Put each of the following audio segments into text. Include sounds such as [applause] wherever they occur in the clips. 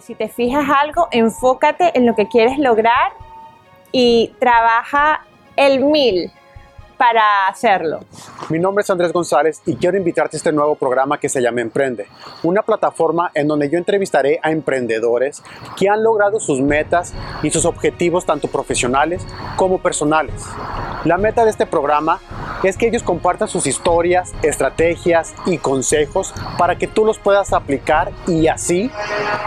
Si te fijas algo, enfócate en lo que quieres lograr y trabaja el mil para hacerlo. Mi nombre es Andrés González y quiero invitarte a este nuevo programa que se llama Emprende, una plataforma en donde yo entrevistaré a emprendedores que han logrado sus metas y sus objetivos tanto profesionales como personales. La meta de este programa es que ellos compartan sus historias, estrategias y consejos para que tú los puedas aplicar y así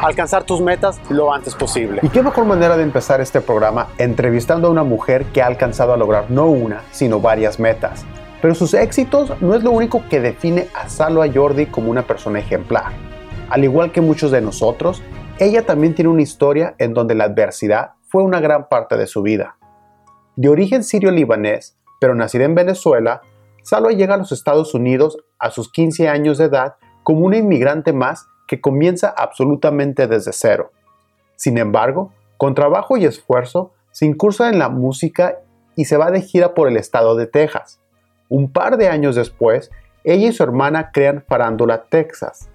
alcanzar tus metas lo antes posible. ¿Y qué mejor manera de empezar este programa entrevistando a una mujer que ha alcanzado a lograr no una, sino varias metas? Pero sus éxitos no es lo único que define a Salwa Jordi como una persona ejemplar. Al igual que muchos de nosotros, ella también tiene una historia en donde la adversidad fue una gran parte de su vida. De origen sirio-libanés, pero nacida en Venezuela, Salwa llega a los Estados Unidos a sus 15 años de edad como una inmigrante más que comienza absolutamente desde cero. Sin embargo, con trabajo y esfuerzo, se incursa en la música y se va de gira por el estado de Texas. Un par de años después, ella y su hermana crean Farándula Texas,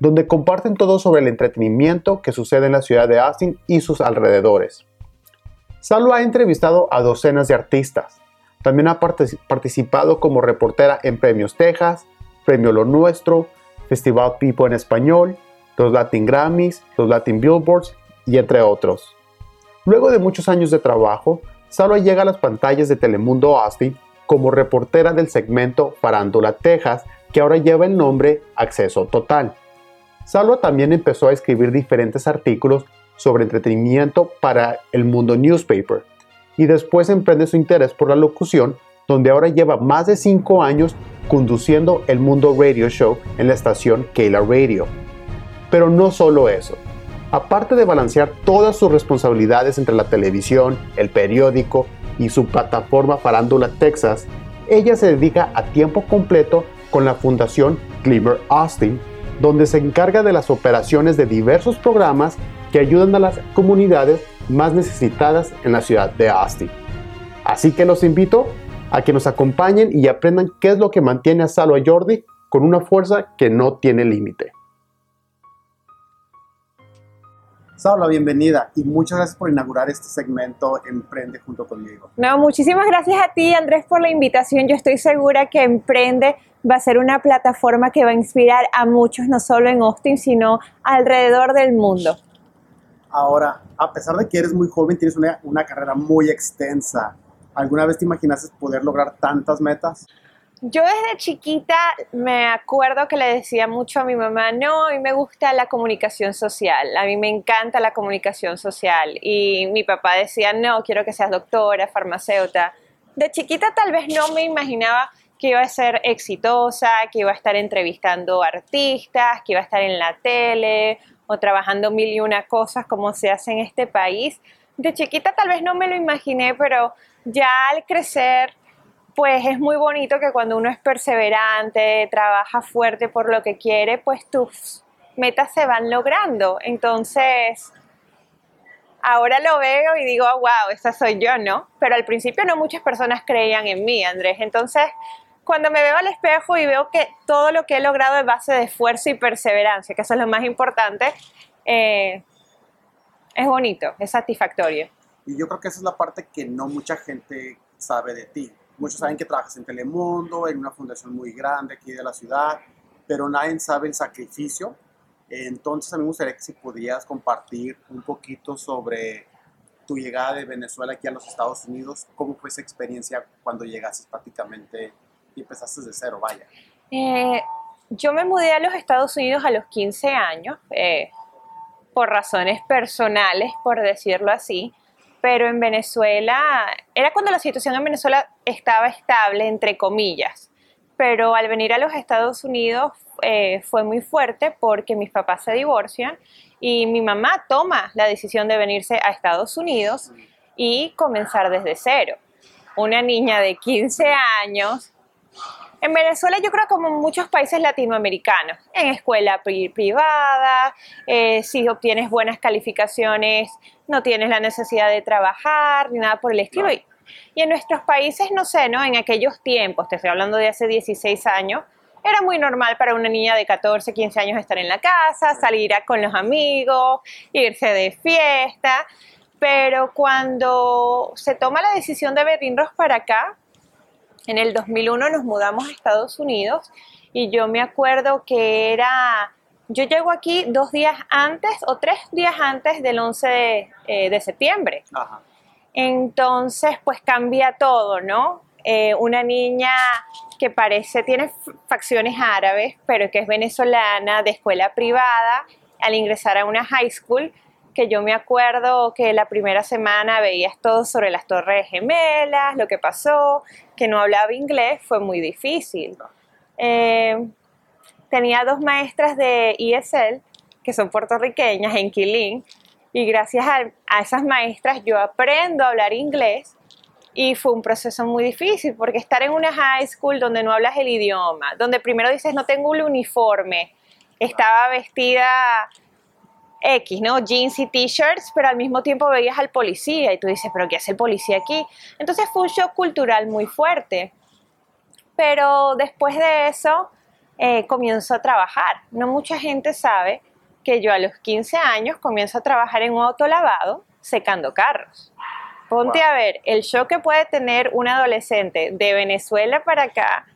donde comparten todo sobre el entretenimiento que sucede en la ciudad de Austin y sus alrededores. Salwa ha entrevistado a docenas de artistas, también ha participado como reportera en Premios Texas, Premio Lo Nuestro, Festival People en Español, los Latin Grammys, los Latin Billboards y entre otros. Luego de muchos años de trabajo, Salwa llega a las pantallas de Telemundo Austin como reportera del segmento Farándula Texas, que ahora lleva el nombre Acceso Total. Salwa también empezó a escribir diferentes artículos sobre entretenimiento para el Mundo Newspaper, y después emprende su interés por la locución, donde ahora lleva más de 5 años conduciendo el Mundo Radio Show en la estación Kayla Radio. Pero no solo eso. Aparte de balancear todas sus responsabilidades entre la televisión, el periódico y su plataforma Farándula Texas, ella se dedica a tiempo completo con la fundación Glimmer Austin, donde se encarga de las operaciones de diversos programas que ayudan a las comunidades más necesitadas en la ciudad de Austin. Así que los invito a que nos acompañen y aprendan qué es lo que mantiene a Salva Jordi con una fuerza que no tiene límite. Salva, bienvenida y muchas gracias por inaugurar este segmento Emprende junto conmigo. No, muchísimas gracias a ti Andrés por la invitación. Yo estoy segura que Emprende va a ser una plataforma que va a inspirar a muchos, no solo en Austin, sino alrededor del mundo. Ahora, a pesar de que eres muy joven, tienes una, una carrera muy extensa. ¿Alguna vez te imaginaste poder lograr tantas metas? Yo desde chiquita me acuerdo que le decía mucho a mi mamá, no, a mí me gusta la comunicación social, a mí me encanta la comunicación social. Y mi papá decía, no, quiero que seas doctora, farmacéutica. De chiquita tal vez no me imaginaba que iba a ser exitosa, que iba a estar entrevistando artistas, que iba a estar en la tele o trabajando mil y una cosas como se hace en este país. De chiquita tal vez no me lo imaginé, pero ya al crecer, pues es muy bonito que cuando uno es perseverante, trabaja fuerte por lo que quiere, pues tus metas se van logrando. Entonces, ahora lo veo y digo, wow, esa soy yo, ¿no? Pero al principio no muchas personas creían en mí, Andrés. Entonces, cuando me veo al espejo y veo que todo lo que he logrado es base de esfuerzo y perseverancia, que eso es lo más importante, eh, es bonito, es satisfactorio. Y yo creo que esa es la parte que no mucha gente sabe de ti. Muchos saben que trabajas en Telemundo, en una fundación muy grande aquí de la ciudad, pero nadie sabe el sacrificio. Entonces a mí me gustaría que si podías compartir un poquito sobre tu llegada de Venezuela aquí a los Estados Unidos, cómo fue esa experiencia cuando llegaste prácticamente y empezaste de cero, vaya? Eh, yo me mudé a los Estados Unidos a los 15 años, eh, por razones personales, por decirlo así, pero en Venezuela, era cuando la situación en Venezuela estaba estable, entre comillas, pero al venir a los Estados Unidos eh, fue muy fuerte porque mis papás se divorcian y mi mamá toma la decisión de venirse a Estados Unidos y comenzar desde cero. Una niña de 15 años en Venezuela yo creo como en muchos países latinoamericanos, en escuela privada, eh, si obtienes buenas calificaciones no tienes la necesidad de trabajar ni nada por el estilo. Y, en nuestros países, no sé, ¿no? En aquellos tiempos, te estoy hablando de hace 16 años, era muy normal para una niña de 14, 15 años estar en la casa, salir con los amigos, irse de fiesta. Pero cuando se toma la decisión de venirnos para acá, en el 2001 nos mudamos a Estados Unidos y yo me acuerdo que era, yo llego aquí dos días antes o tres días antes del 11 de, eh, septiembre. Entonces, pues cambia todo, ¿no? Eh, una niña que parece, tiene facciones árabes, pero que es venezolana, de escuela privada, al ingresar a una high school, que yo me acuerdo que la primera semana veías todo sobre las torres gemelas, lo que pasó, que no hablaba inglés, fue muy difícil. Eh, tenía dos maestras de ESL, que son puertorriqueñas, en Quilín, y gracias a, a esas maestras yo aprendo a hablar inglés y fue un proceso muy difícil porque estar en una high school donde no hablas el idioma, donde primero dices no tengo un uniforme, estaba vestida X, ¿no? Jeans y t-shirts, pero al mismo tiempo veías al policía y tú dices, pero ¿qué hace el policía aquí? Entonces fue un shock cultural muy fuerte. Pero después de eso eh, comienzo a trabajar. No mucha gente sabe que yo a los 15 años comienzo a trabajar en un autolavado secando carros. Ponte a ver el shock que puede tener un adolescente de Venezuela para acá,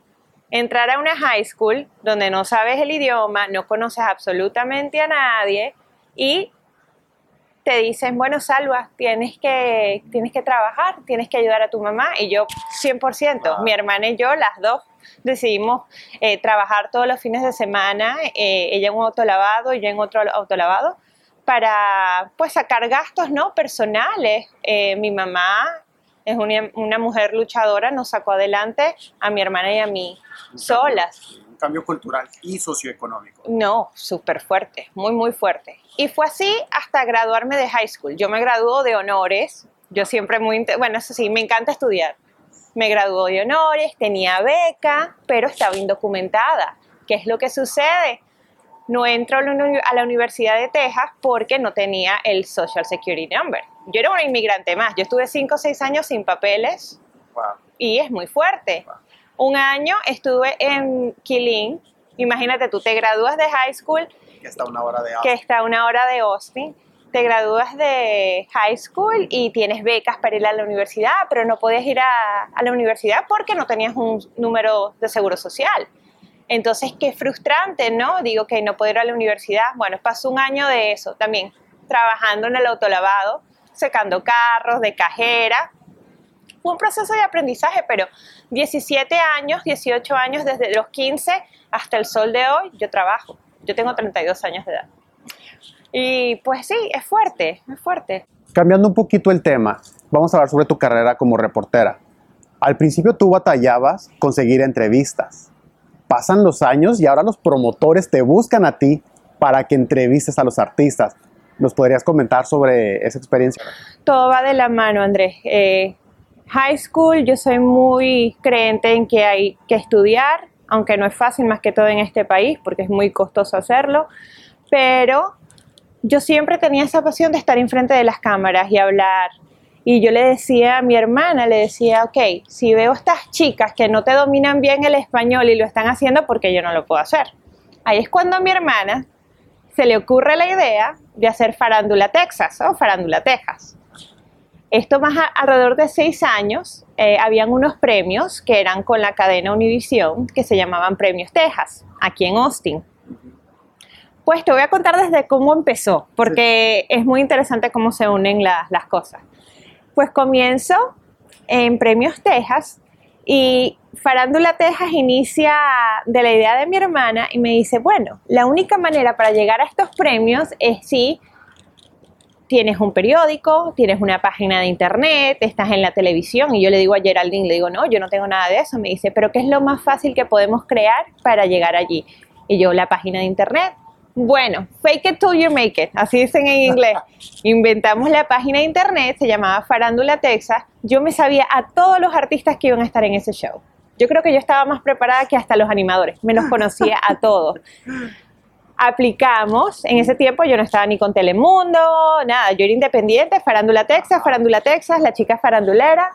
entrar a una high school donde no sabes el idioma, no conoces absolutamente a nadie y te dicen, bueno, Salva, tienes que, tienes que trabajar, tienes que ayudar a tu mamá. Y yo, 100%, mi hermana y yo, las dos, decidimos eh, trabajar todos los fines de semana, eh, ella en un autolavado y yo en otro autolavado para pues sacar gastos no personales. Eh, mi mamá es una, mujer luchadora, nos sacó adelante a mi hermana y a mí solas. Cambio cultural y socioeconómico. No, súper fuerte, muy, muy fuerte. Y fue así hasta graduarme de high school. Yo me graduó de honores. Yo siempre muy, bueno, eso sí, me encanta estudiar. Me graduó de honores, tenía beca, pero estaba indocumentada. ¿Qué es lo que sucede? no entro a la Universidad de Texas porque no tenía el Social Security Number. Yo era una inmigrante más, yo estuve 5 o 6 años sin papeles y es muy fuerte. Un año estuve en Killeen, imagínate, tú te gradúas de high school. Que está a una hora de Austin. Que está una hora de Austin. Te gradúas de high school y tienes becas para ir a la universidad, pero no podías ir a, a la universidad porque no tenías un número de seguro social. Entonces, qué frustrante, ¿no? Digo que no puedo ir a la universidad. Bueno, pasó un año de eso también, trabajando en el autolavado, secando carros, de cajera. Fue un proceso de aprendizaje, pero 17 años, 18 años, desde los 15 hasta el sol de hoy, yo trabajo. Yo tengo 32 años de edad. Y pues sí, es fuerte, es fuerte. Cambiando un poquito el tema, vamos a hablar sobre tu carrera como reportera. Al principio tú batallabas conseguir entrevistas pasan los años y ahora los promotores te buscan a ti para que entrevistes a los artistas. ¿Nos podrías comentar sobre esa experiencia? Todo va de la mano, Andrés. Eh, high school, yo soy muy creyente en que hay que estudiar, aunque no es fácil más que todo en este país, porque es muy costoso hacerlo, pero yo siempre tenía esa pasión de estar enfrente de las cámaras y hablar y yo le decía a mi hermana, le decía, ok, si veo estas chicas que no te dominan bien el español y lo están haciendo, porque yo no lo puedo hacer? Ahí es cuando a mi hermana se le ocurre la idea de hacer Farándula Texas o Farándula Texas. Esto más alrededor de seis años, eh, habían unos premios que eran con la cadena Univision que se llamaban Premios Texas, aquí en Austin. Pues te voy a contar desde cómo empezó, porque es muy interesante cómo se unen las cosas. Pues comienzo en Premios Texas y Farándula Texas inicia de la idea de mi hermana y me dice, bueno, la única manera para llegar a estos premios es si tienes un periódico, tienes una página de internet, estás en la televisión. Y yo le digo a Geraldine, le digo, no, yo no tengo nada de eso. Me dice, pero ¿qué es lo más fácil que podemos crear para llegar allí? Y yo, la página de internet. Bueno, fake it till you make it, así dicen en inglés. [laughs] Inventamos la página de internet, se llamaba Farándula Texas. Yo me sabía a todos los artistas que iban a estar en ese show. Yo creo que yo estaba más preparada que hasta los animadores, me los conocía a todos. [laughs] Aplicamos, en ese tiempo yo no estaba ni con Telemundo, nada, yo era independiente, Farándula Texas, Farándula Texas, la chica farandulera.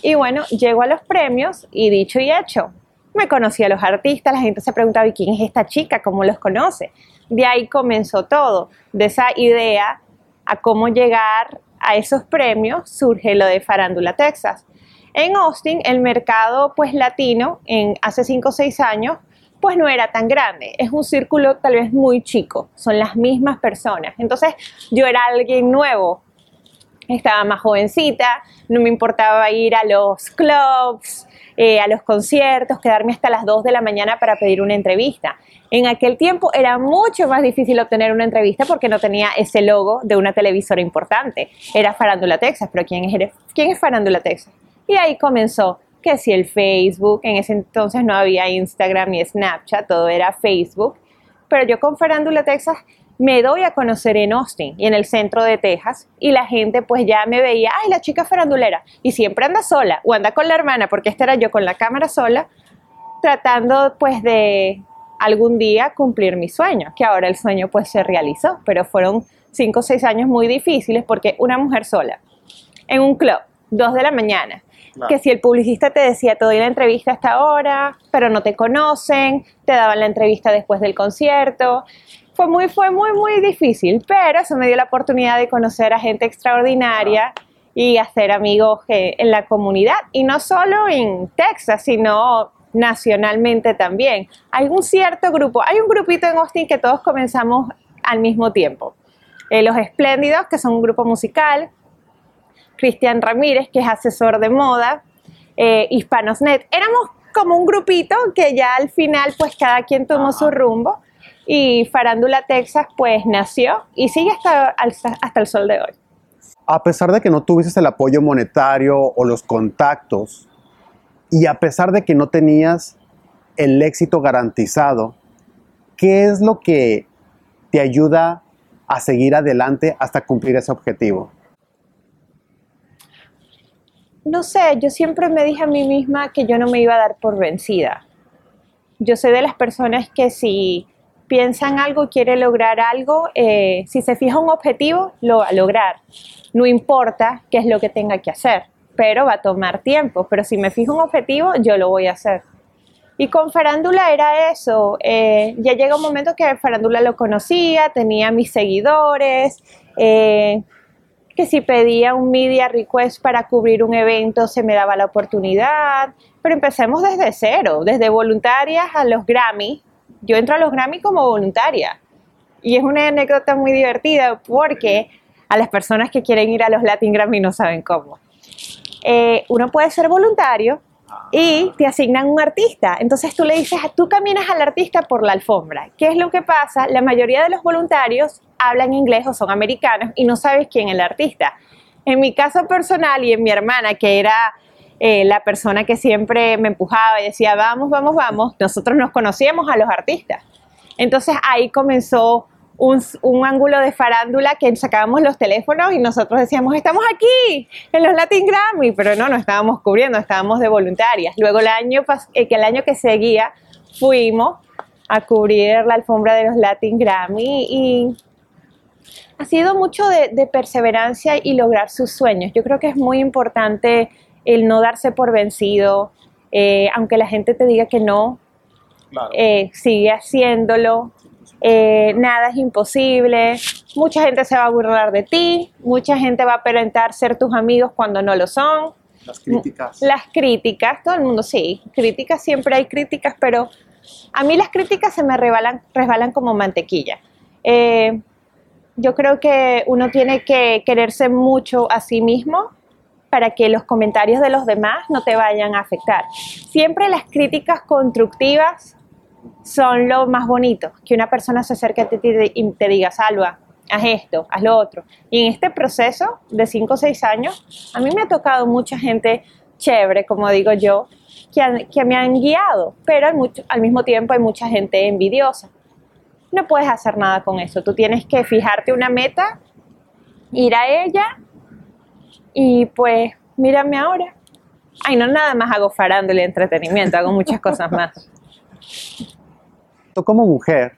Y bueno, llego a los premios y dicho y hecho, me conocía a los artistas, la gente se preguntaba, ¿y quién es esta chica? ¿Cómo los conoce? De ahí comenzó todo, de esa idea a cómo llegar a esos premios surge lo de Farándula Texas. En Austin, el mercado pues latino, en hace 5 o 6 años, pues no era tan grande, es un círculo tal vez muy chico, son las mismas personas. Entonces yo era alguien nuevo, estaba más jovencita, no me importaba ir a los clubs, eh, a los conciertos, quedarme hasta las 2 de la mañana para pedir una entrevista. En aquel tiempo era mucho más difícil obtener una entrevista porque no tenía ese logo de una televisora importante. Era Farándula Texas, pero ¿quién es, quién es Farándula Texas? Y ahí comenzó que si el Facebook, en ese entonces no había Instagram ni Snapchat, todo era Facebook, pero yo con Farándula Texas me doy a conocer en Austin y en el centro de Texas y la gente pues ya me veía, ay, la chica farandulera y siempre anda sola o anda con la hermana porque esta era yo con la cámara sola tratando pues de algún día cumplir mi sueño, que ahora el sueño pues se realizó, pero fueron cinco o seis años muy difíciles porque una mujer sola en un club, dos de la mañana, que si el publicista te decía, te doy la entrevista hasta ahora, pero no te conocen, te daban la entrevista después del concierto. Fue muy, fue muy, muy difícil, pero eso me dio la oportunidad de conocer a gente extraordinaria y hacer amigos eh, en la comunidad, y no solo en Texas, sino nacionalmente también. Hay un cierto grupo, hay un grupito en Austin que todos comenzamos al mismo tiempo. Eh, los Espléndidos, que son un grupo musical, Cristian Ramírez, que es asesor de moda, eh, Hispanosnet. Éramos como un grupito que ya al final pues cada quien tomó su rumbo y Farándula Texas pues nació y sigue hasta, hasta el sol de hoy. A pesar de que no tuvieses el apoyo monetario o los contactos y a pesar de que no tenías el éxito garantizado, ¿qué es lo que te ayuda a seguir adelante hasta cumplir ese objetivo? No sé, yo siempre me dije a mí misma que yo no me iba a dar por vencida. Yo soy de las personas que si piensan algo, quiere lograr algo, eh, si se fija un objetivo, lo va a lograr. No importa qué es lo que tenga que hacer, pero va a tomar tiempo. Pero si me fijo un objetivo, yo lo voy a hacer. Y con Farándula era eso. Eh, ya llega un momento que Farándula lo conocía, tenía mis seguidores. Eh, que si pedía un media request para cubrir un evento se me daba la oportunidad, pero empecemos desde cero, desde voluntarias a los Grammy. Yo entro a los Grammy como voluntaria y es una anécdota muy divertida porque a las personas que quieren ir a los Latin Grammy no saben cómo. Eh, uno puede ser voluntario y te asignan un artista. Entonces tú le dices, tú caminas al artista por la alfombra. ¿Qué es lo que pasa? La mayoría de los voluntarios hablan inglés o son americanos y no sabes quién es el artista. En mi caso personal y en mi hermana, que era eh, la persona que siempre me empujaba y decía, vamos, vamos, vamos, nosotros nos conocíamos a los artistas. Entonces ahí comenzó un, ángulo de farándula que sacábamos los teléfonos y nosotros decíamos, estamos aquí en los Latin Grammy, pero no, no estábamos cubriendo, estábamos de voluntarias. Luego el año, eh, que el año que seguía fuimos a cubrir la alfombra de los Latin Grammy y ha sido mucho de, perseverancia y lograr sus sueños. Yo creo que es muy importante el no darse por vencido, eh, aunque la gente te diga que no, eh, sigue haciéndolo, eh, nada es imposible, mucha gente se va a burlar de ti, mucha gente va a aparentar ser tus amigos cuando no lo son. Las críticas. Las críticas, todo el mundo sí, críticas, siempre hay críticas, pero a mí las críticas se me resbalan, resbalan como mantequilla. Eh, yo creo que uno tiene que quererse mucho a sí mismo para que los comentarios de los demás no te vayan a afectar. Siempre las críticas constructivas son lo más bonito, que una persona se acerque a ti y te diga, salva, haz esto, haz lo otro. Y en este proceso de 5 o 6 años, a mí me ha tocado mucha gente chévere, como digo yo, que, me han guiado, pero al, mismo tiempo hay mucha gente envidiosa. No puedes hacer nada con eso, tú tienes que fijarte una meta, ir a ella y pues mírame ahora. Ay, no nada más hago farándole entretenimiento, hago muchas cosas más [laughs] como mujer,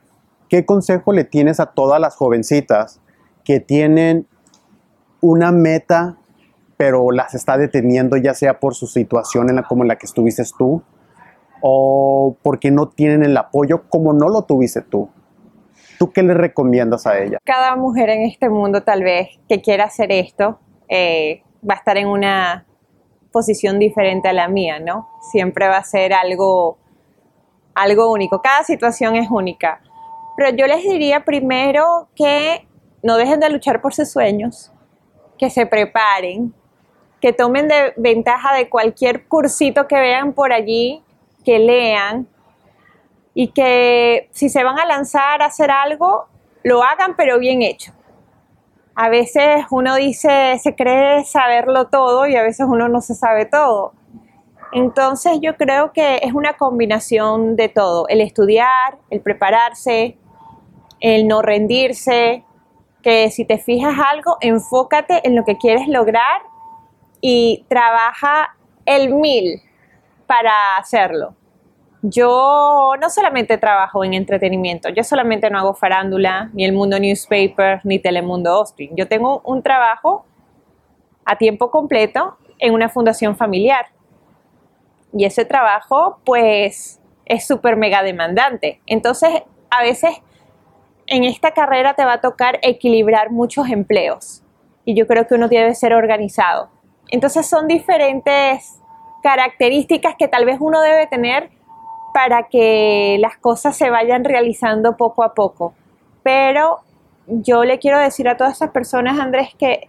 ¿qué consejo le tienes a todas las jovencitas que tienen una meta, pero las está deteniendo ya sea por su situación en la, como en la que estuviste tú, o porque no tienen el apoyo como no lo tuviste tú. ¿Tú qué le recomiendas a ella? Cada mujer en este mundo tal vez que quiera hacer esto eh, va a estar en una posición diferente a la mía, ¿no? Siempre va a ser algo, algo único. Cada situación es única. Pero yo les diría primero que no dejen de luchar por sus sueños, que se preparen, que tomen de ventaja de cualquier cursito que vean por allí, que lean y que si se van a lanzar a hacer algo, lo hagan pero bien hecho. A veces uno dice, se cree saberlo todo y a veces uno no se sabe todo. Entonces yo creo que es una combinación de todo, el estudiar, el prepararse, el no rendirse, que si te fijas algo, enfócate en lo que quieres lograr y trabaja el mil para hacerlo. Yo no solamente trabajo en entretenimiento, yo solamente no hago farándula, ni el mundo newspaper, ni Telemundo Austin. Yo tengo un trabajo a tiempo completo en una fundación familiar. Y ese trabajo, pues, es súper mega demandante. Entonces, a veces en esta carrera te va a tocar equilibrar muchos empleos. Y yo creo que uno debe ser organizado. Entonces, son diferentes características que tal vez uno debe tener para que las cosas se vayan realizando poco a poco. Pero yo le quiero decir a todas esas personas, Andrés, que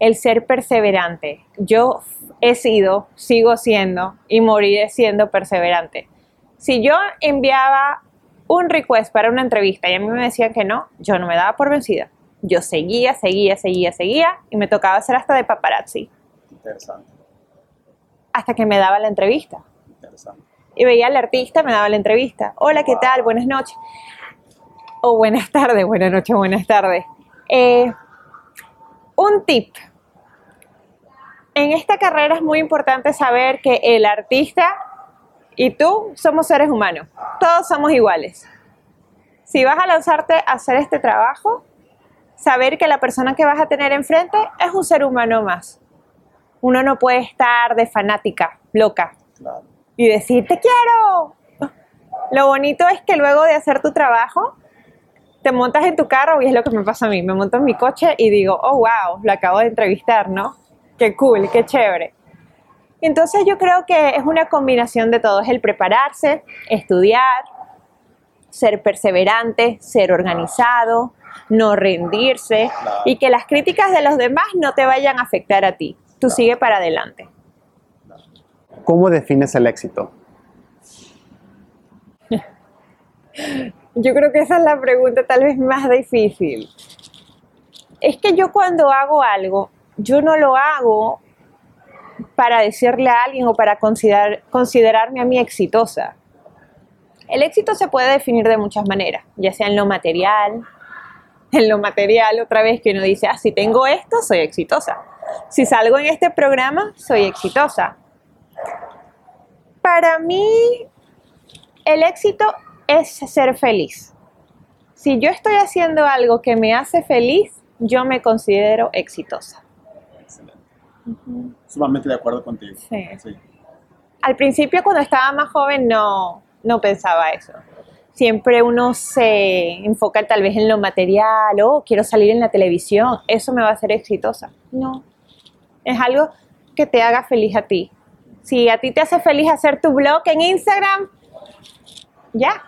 el ser perseverante. Yo he sido, sigo siendo y moriré siendo perseverante. Si yo enviaba un request para una entrevista y a mí me decían que no, yo no me daba por vencida. Yo seguía, seguía, seguía, seguía y me tocaba hacer hasta de paparazzi. Interesante. Hasta que me daba la entrevista. Interesante y veía al artista, me daba la entrevista. Hola, ¿qué tal? Buenas noches. O buenas tardes, buenas noches, buenas tardes. Eh, un tip. En esta carrera es muy importante saber que el artista y tú somos seres humanos. Todos somos iguales. Si vas a lanzarte a hacer este trabajo, saber que la persona que vas a tener enfrente es un ser humano más. Uno no puede estar de fanática, loca. Y decir, te quiero. Lo bonito es que luego de hacer tu trabajo, te montas en tu carro y es lo que me pasa a mí. Me monto en mi coche y digo, oh, wow, lo acabo de entrevistar, ¿no? Qué cool, qué chévere. Entonces yo creo que es una combinación de todo, es el prepararse, estudiar, ser perseverante, ser organizado, no rendirse y que las críticas de los demás no te vayan a afectar a ti. Tú sigue para adelante. ¿Cómo defines el éxito? [laughs] Yo creo que esa es la pregunta tal vez más difícil. Es que yo cuando hago algo, yo no lo hago para decirle a alguien o para considerar, considerarme a mí exitosa. El éxito se puede definir de muchas maneras, ya sea en lo material, en lo material otra vez que uno dice, ah, si tengo esto, soy exitosa. Si salgo en este programa, soy exitosa para mí el éxito es ser feliz. Si yo estoy haciendo algo que me hace feliz, yo me considero exitosa. Excelente. Sumamente de acuerdo contigo. Sí. Al principio cuando estaba más joven no, no pensaba eso. Siempre uno se enfoca tal vez en lo material, o oh, quiero salir en la televisión, eso me va a hacer exitosa. No, es algo que te haga feliz a ti, si a ti te hace feliz hacer tu blog en Instagram, ya.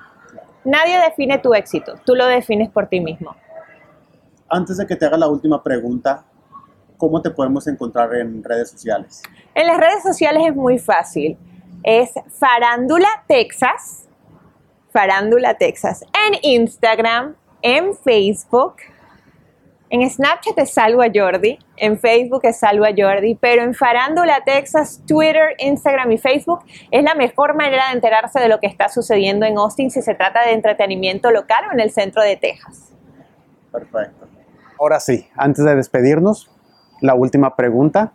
Nadie define tu éxito, tú lo defines por ti mismo. Antes de que te haga la última pregunta, ¿cómo te podemos encontrar en redes sociales? En las redes sociales es muy fácil. Es Farándula Texas. Farándula Texas. En Instagram, en Facebook, en Snapchat es Salvo a Jordi, en Facebook es Salvo a Jordi, pero en Farándula Texas, Twitter, Instagram y Facebook es la mejor manera de enterarse de lo que está sucediendo en Austin si se trata de entretenimiento local o en el centro de Texas. Perfecto. Ahora sí, antes de despedirnos, la última pregunta.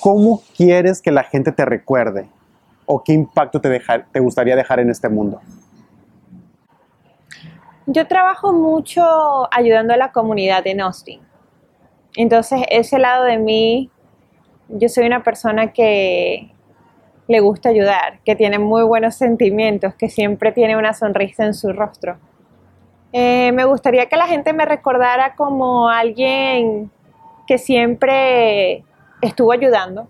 ¿Cómo quieres que la gente te recuerde? ¿O qué impacto te, te gustaría dejar en este mundo? Yo trabajo mucho ayudando a la comunidad en Austin. Entonces, ese lado de mí, yo soy una persona que le gusta ayudar, que tiene muy buenos sentimientos, que siempre tiene una sonrisa en su rostro. Eh, me gustaría que la gente me recordara como alguien que siempre estuvo ayudando,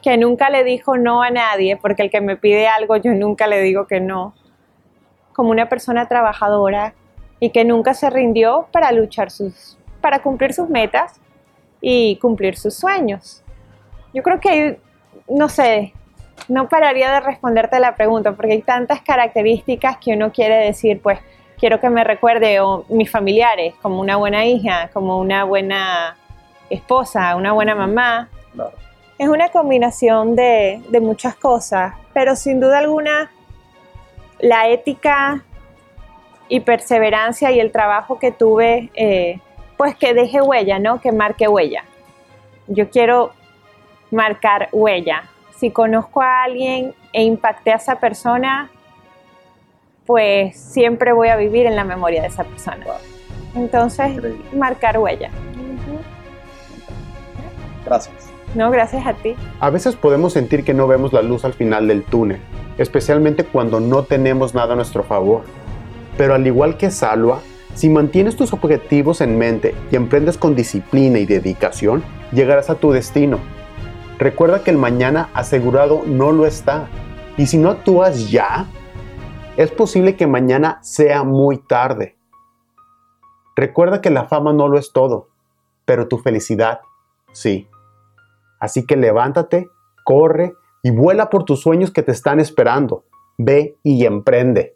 que nunca le dijo no a nadie, porque el que me pide algo yo nunca le digo que no, como una persona trabajadora y que nunca se rindió para luchar sus, para cumplir sus metas y cumplir sus sueños. Yo creo que, no sé, no pararía de responderte la pregunta porque hay tantas características que uno quiere decir, pues quiero que me recuerde o mis familiares como una buena hija, como una buena esposa, una buena mamá. Es una combinación de, de muchas cosas, pero sin duda alguna la ética y perseverancia y el trabajo que tuve, eh, pues que deje huella, ¿no? Que marque huella. Yo quiero marcar huella. Si conozco a alguien e impacté a esa persona, pues siempre voy a vivir en la memoria de esa persona. Entonces, marcar huella. Gracias. No, gracias a ti. A veces podemos sentir que no vemos la luz al final del túnel, especialmente cuando no tenemos nada a nuestro favor. Pero al igual que Salwa, si mantienes tus objetivos en mente y emprendes con disciplina y dedicación, llegarás a tu destino. Recuerda que el mañana asegurado no lo está. Y si no actúas ya, es posible que mañana sea muy tarde. Recuerda que la fama no lo es todo, pero tu felicidad sí. Así que levántate, corre y vuela por tus sueños que te están esperando. Ve y emprende.